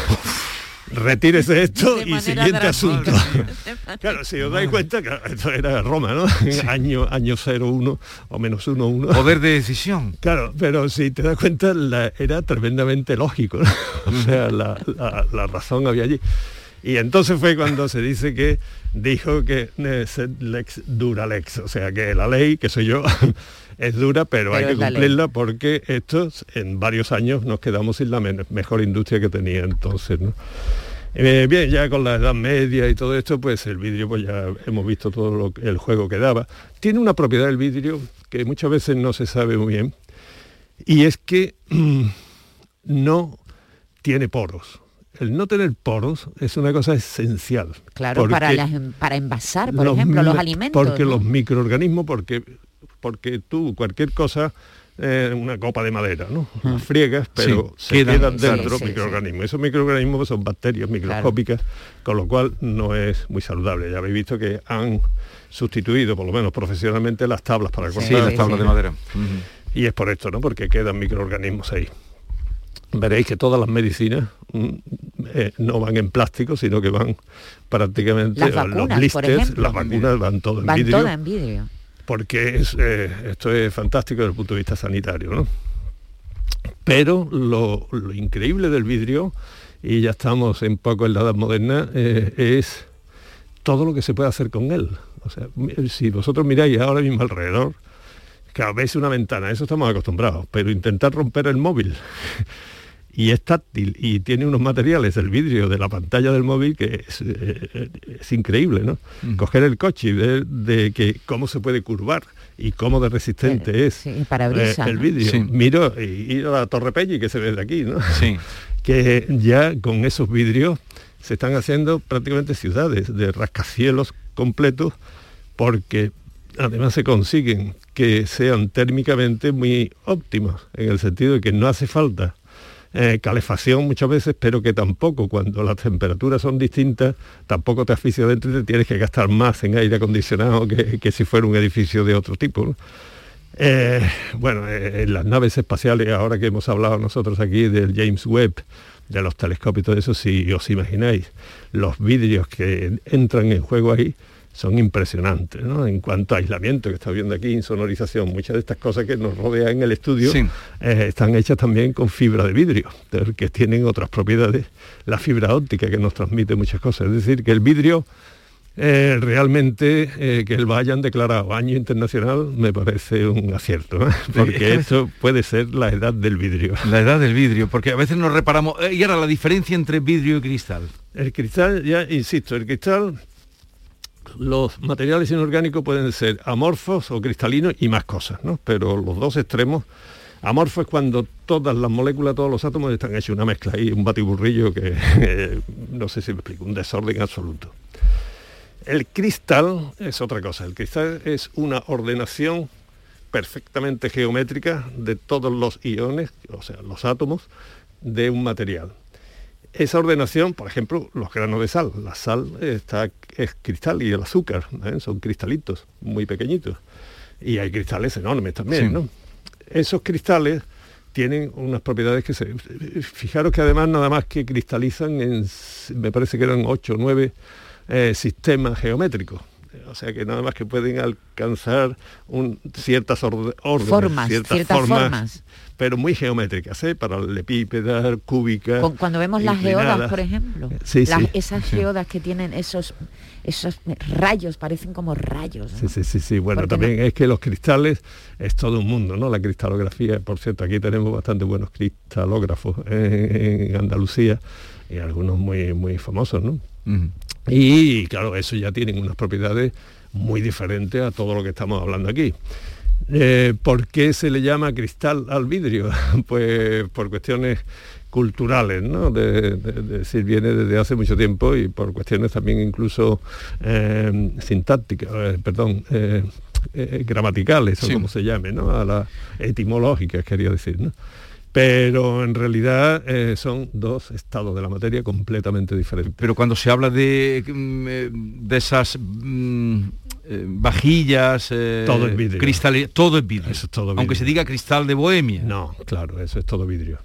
Retírese esto De y siguiente asunto. claro, si os dais cuenta, que esto era Roma, ¿no? Año, año 01 o menos 1, 1. Poder de decisión. Claro, pero si te das cuenta, la- era tremendamente lógico. ¿no? O sea, la, la- la razón había allí. Y entonces fue cuando se dice que dijo que eh, lex dura lex, o sea que la ley, que soy yo, es dura, pero, Pero hay que cumplirla porque estos en varios años nos quedamos sin la mejor industria que tenía entonces. ¿no? Eh, bien, ya con la Edad Media y todo esto, pues el vidrio, pues ya hemos visto todo lo el juego que daba. Tiene una propiedad el vidrio que muchas veces no se sabe muy bien, y es que no tiene poros. El no tener poros es una cosa esencial. Claro, para, las- para envasar, por los ejemplo, los alimentos. Porque ¿no? los microorganismos, porque, porque tú, cualquier cosa, eh, una copa de madera, ¿no? La friegas, pero Sí, se quedan, dentro Sí, sí, microorganismos. Esos microorganismos son bacterias microscópicas, con lo cual no es muy saludable. Ya habéis visto que han sustituido, por lo menos profesionalmente, las tablas para cortar. Sí, las tablas de madera. Y es por esto, ¿no? Porque quedan microorganismos ahí. Veréis que todas las medicinas eh, no van en plástico, sino que van prácticamente Las o vacunas, los blisters, ejemplo. las vacunas van todo en Van vidrio, en vidrio. porque es, eh, esto es fantástico desde el punto de vista sanitario, ¿no? Pero lo, lo increíble del vidrio, y ya estamos un poco en la edad moderna, eh, es todo lo que se puede hacer con él. O sea, si vosotros miráis ahora mismo alrededor, cada vez una ventana, eso estamos acostumbrados, pero intentar romper el móvil y es táctil y tiene unos materiales, el vidrio de la pantalla del móvil que es, eh, es increíble, ¿no? Coger el coche y ver de que cómo se puede curvar y cómo de resistente es sí, eh, el ¿no? vidrio. Sí. Miro y ir a la Torre Pelli que se ve de aquí, ¿no? Sí. que ya con esos vidrios se están haciendo prácticamente ciudades de rascacielos completos porque además se consiguen que sean térmicamente muy óptimos, en el sentido de que no hace falta eh, calefacción muchas veces, pero que tampoco cuando las temperaturas son distintas, tampoco te asfixia dentro y te tienes que gastar más en aire acondicionado que, que si fuera un edificio de otro tipo. Eh, bueno, eh, en las naves espaciales, ahora que hemos hablado nosotros aquí del James Webb, de los telescopios todo eso, si os imagináis, los vidrios que entran en juego ahí son impresionantes, ¿no? En cuanto a aislamiento, que está viendo aquí, insonorización, muchas de estas cosas que nos rodean en el estudio Sí. eh, están hechas también con fibra de vidrio, que tienen otras propiedades, la fibra óptica que nos transmite muchas cosas. Es decir, que el vidrio eh, realmente eh, que lo hayan declarado año internacional me parece un acierto, ¿eh? porque esto puede ser la edad del vidrio. La edad del vidrio, porque a veces nos reparamos. y ahora la diferencia entre vidrio y cristal. El cristal, ya insisto, el cristal, los materiales inorgánicos pueden ser amorfos o cristalinos y más cosas, ¿no? Pero los dos extremos, amorfo es cuando todas las moléculas, todos los átomos están hechos una mezcla ahí, un batiburrillo que no sé si me explico, un desorden absoluto. El cristal es otra cosa, el cristal es una ordenación perfectamente geométrica de todos los iones, o sea, los átomos de un material. Esa ordenación, por ejemplo, los granos de sal. La sal está, es cristal y el azúcar ¿eh? son cristalitos muy pequeñitos. Y hay cristales enormes también, Sí. ¿no? Esos cristales tienen unas propiedades que se... Fijaros que además nada más que cristalizan en, me parece que eran 8 o 9 eh, sistemas geométricos. O sea que nada más que pueden alcanzar un, ciertas orde- órdenes, Formas, ciertas formas. Pero muy geométricas, ¿eh? paralelepípedas, cúbicas. Cuando vemos las geodas, inclinadas. por ejemplo, Sí, las- sí. esas Sí. geodas que tienen esos esos rayos, parecen como rayos. ¿no? Sí, sí, sí, sí. Bueno, también es que los cristales es todo un mundo, ¿no? La cristalografía, por cierto, aquí tenemos bastante buenos cristalógrafos en, en Andalucía y algunos muy, muy famosos, ¿no? Y claro, eso ya tienen unas propiedades muy diferentes a todo lo que estamos hablando aquí. Eh, ¿Por qué se le llama cristal al vidrio? pues por cuestiones culturales, ¿no? De, decir, viene desde hace mucho tiempo y por cuestiones también incluso eh, sintácticas, eh, perdón, gramaticales o como se llame, ¿no? A las etimológicas, quería decir, ¿no? Pero en realidad son dos estados de la materia completamente diferentes. Pero cuando se habla de, mm, de esas mm, eh, vajillas, eh, todo es vidrio. todo es vidrio. Aunque se diga cristal de Bohemia. No, claro, eso es todo vidrio.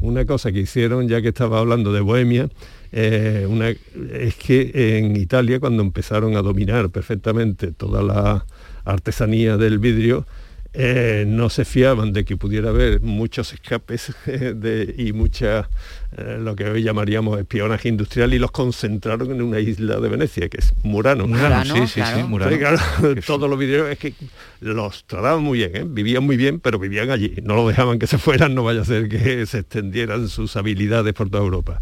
Una cosa que hicieron, ya que estaba hablando de Bohemia, eh, una, es que en Italia cuando empezaron a dominar perfectamente toda la artesanía del vidrio, eh, no se fiaban de que pudiera haber muchos escapes de, y mucha, eh, lo que hoy llamaríamos espionaje industrial y los concentraron en una isla de Venecia, que es Murano. Murano, sí, sí, sí, Murano. todos los vidrieros es que los trataban muy bien, ¿eh? vivían muy bien, pero vivían allí. No lo dejaban que se fueran, no vaya a ser que se extendieran sus habilidades por toda Europa.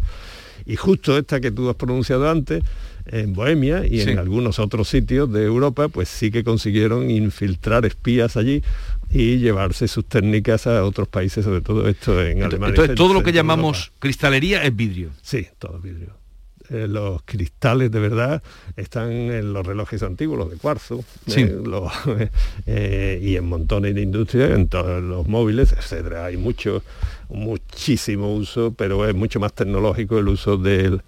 Y justo esta que tú has pronunciado antes, en Bohemia y en algunos otros sitios de Europa, pues sí que consiguieron infiltrar espías allí y llevarse sus técnicas a otros países, sobre todo esto en Alemania. Entonces, todo lo que llamamos cristalería es vidrio. Sí, todo vidrio. Eh, los cristales de verdad están en los relojes antiguos, los de cuarzo, eh, eh, y en montones de industrias, en todos los móviles, etcétera. Hay mucho, muchísimo uso, pero es mucho más tecnológico el uso del,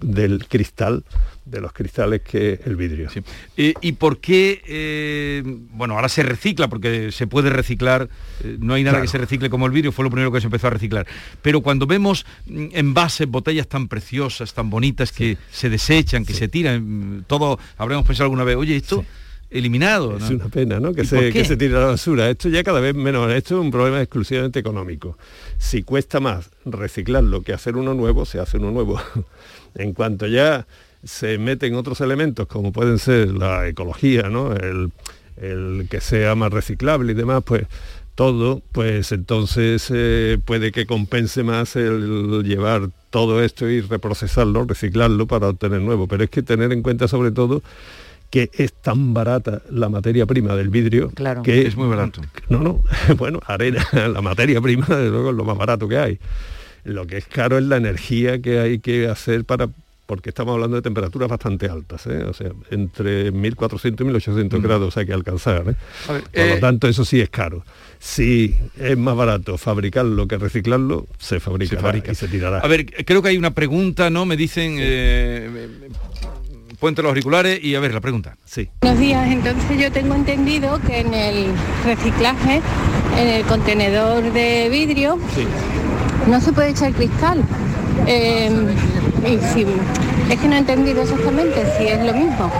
del cristal de los cristales que el vidrio. ¿Y por qué, eh, bueno, ahora se recicla, porque se puede reciclar, eh, no hay nada que se recicle como el vidrio, fue lo primero que se empezó a reciclar. Pero cuando vemos mm, envases, botellas tan preciosas, tan bonitas, que se desechan, que se tiran, todo, habremos pensado alguna vez, oye, esto eliminado. Es una pena, ¿no? Que se, que se tire a la basura. Esto ya cada vez menos. Esto es un problema exclusivamente económico. Si cuesta más reciclarlo que hacer uno nuevo, se hace uno nuevo. en cuanto ya se meten otros elementos como pueden ser la ecología, ¿no? el, que sea más reciclable y demás, pues todo, pues entonces eh, puede que compense más el llevar todo esto y reprocesarlo, reciclarlo para obtener nuevo. Pero es que tener en cuenta sobre todo que es tan barata la materia prima del vidrio claro. que es muy barato. No, no, bueno, arena, la materia prima, desde luego es lo más barato que hay. Lo que es caro es la energía que hay que hacer para porque estamos hablando de temperaturas bastante altas, ¿eh? o sea, entre 1400 y 1800 mm. grados hay que alcanzar. ¿eh? Por lo eh, tanto, eso sí es caro. Si es más barato fabricarlo que reciclarlo, se fabrica y se tirará. A ver, creo que hay una pregunta, ¿no? Me dicen... Puente los auriculares y a ver la pregunta. Sí. Buenos días, entonces yo tengo entendido que en el reciclaje, en el contenedor de vidrio, no se puede echar cristal. Es que no he entendido exactamente si es lo mismo.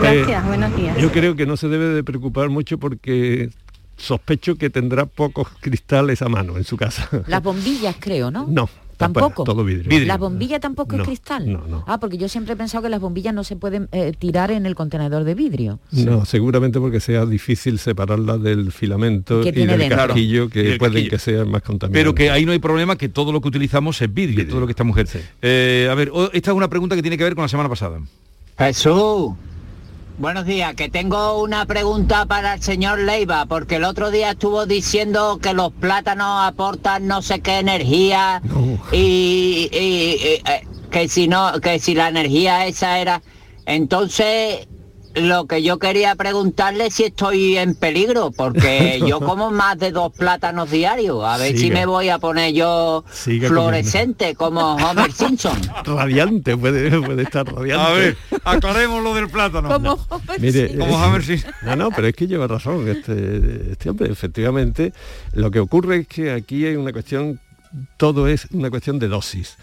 Gracias, eh, buenos días. Yo creo que no se debe de preocupar mucho porque sospecho que tendrá pocos cristales a mano en su casa. Las bombillas creo, ¿no? No, Tampoco. Todo vidrio. ¿La bombilla tampoco es cristal? No, no. Ah, porque yo siempre he pensado que las bombillas no se pueden eh, tirar en el contenedor de vidrio. No, seguramente porque sea difícil separarla del filamento y del casquillo que pueden que sean más contaminantes. Pero que ahí no hay problema que todo lo que utilizamos es vidrio, todo lo que esta mujer. Eh, a ver, esta es una pregunta que tiene que ver con la semana pasada. Jesús, Buenos días, que tengo una pregunta para el señor Leiva, porque el otro día estuvo diciendo que los plátanos aportan no sé qué energía y, eh, que si no, que si la energía esa era. Entonces, lo que yo quería preguntarle si estoy en peligro, porque yo como más de dos plátanos diarios. A ver si me voy a poner yo fluorescente como Homer Simpson. Radiante, puede, puede estar radiante. A ver, aclaremos lo del plátano. Como Mire, como Homer Simpson. No, no, pero es que lleva razón este, este hombre. Efectivamente, lo que ocurre es que aquí hay una cuestión, todo es una cuestión de dosis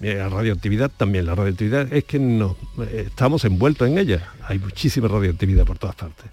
la radioactividad también, la radioactividad es que no, estamos envueltos en ella, hay muchísima radioactividad por todas partes.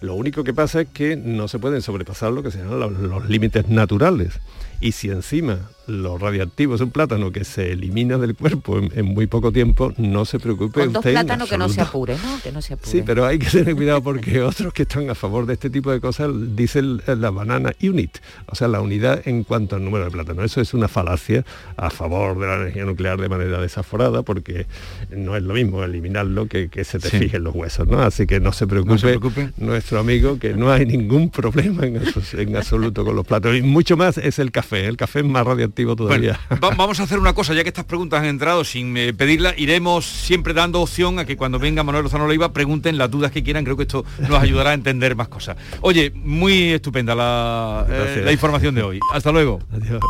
Lo único que pasa es que no se pueden sobrepasar lo que se llaman los, límites naturales. y si encima lo radioactivo es un plátano que se elimina del cuerpo en, muy poco tiempo, no se preocupe Con dos usted. plátanos que no se apure, ¿no? Que no se apure. Sí, pero hay que tener cuidado porque otros que están a favor de este tipo de cosas dicen la banana unit, o sea, la unidad en cuanto al número de plátanos. Eso es una falacia a favor de la energía nuclear de manera desaforada porque no es lo mismo eliminarlo que, que se te fijen los huesos, ¿no? Así que no se preocupe, nuestro amigo que no hay ningún problema en, en absoluto con los plátanos. Y mucho más es el café, el café es más todavía. vamos a hacer una cosa, ya que estas preguntas han entrado sin eh, pedirla, iremos siempre dando opción a que cuando venga Manuel Lozano Leiva pregunten las dudas que quieran, creo que esto nos ayudará a entender más cosas. Oye, muy estupenda la, eh, la información de hoy. Hasta luego. Adiós.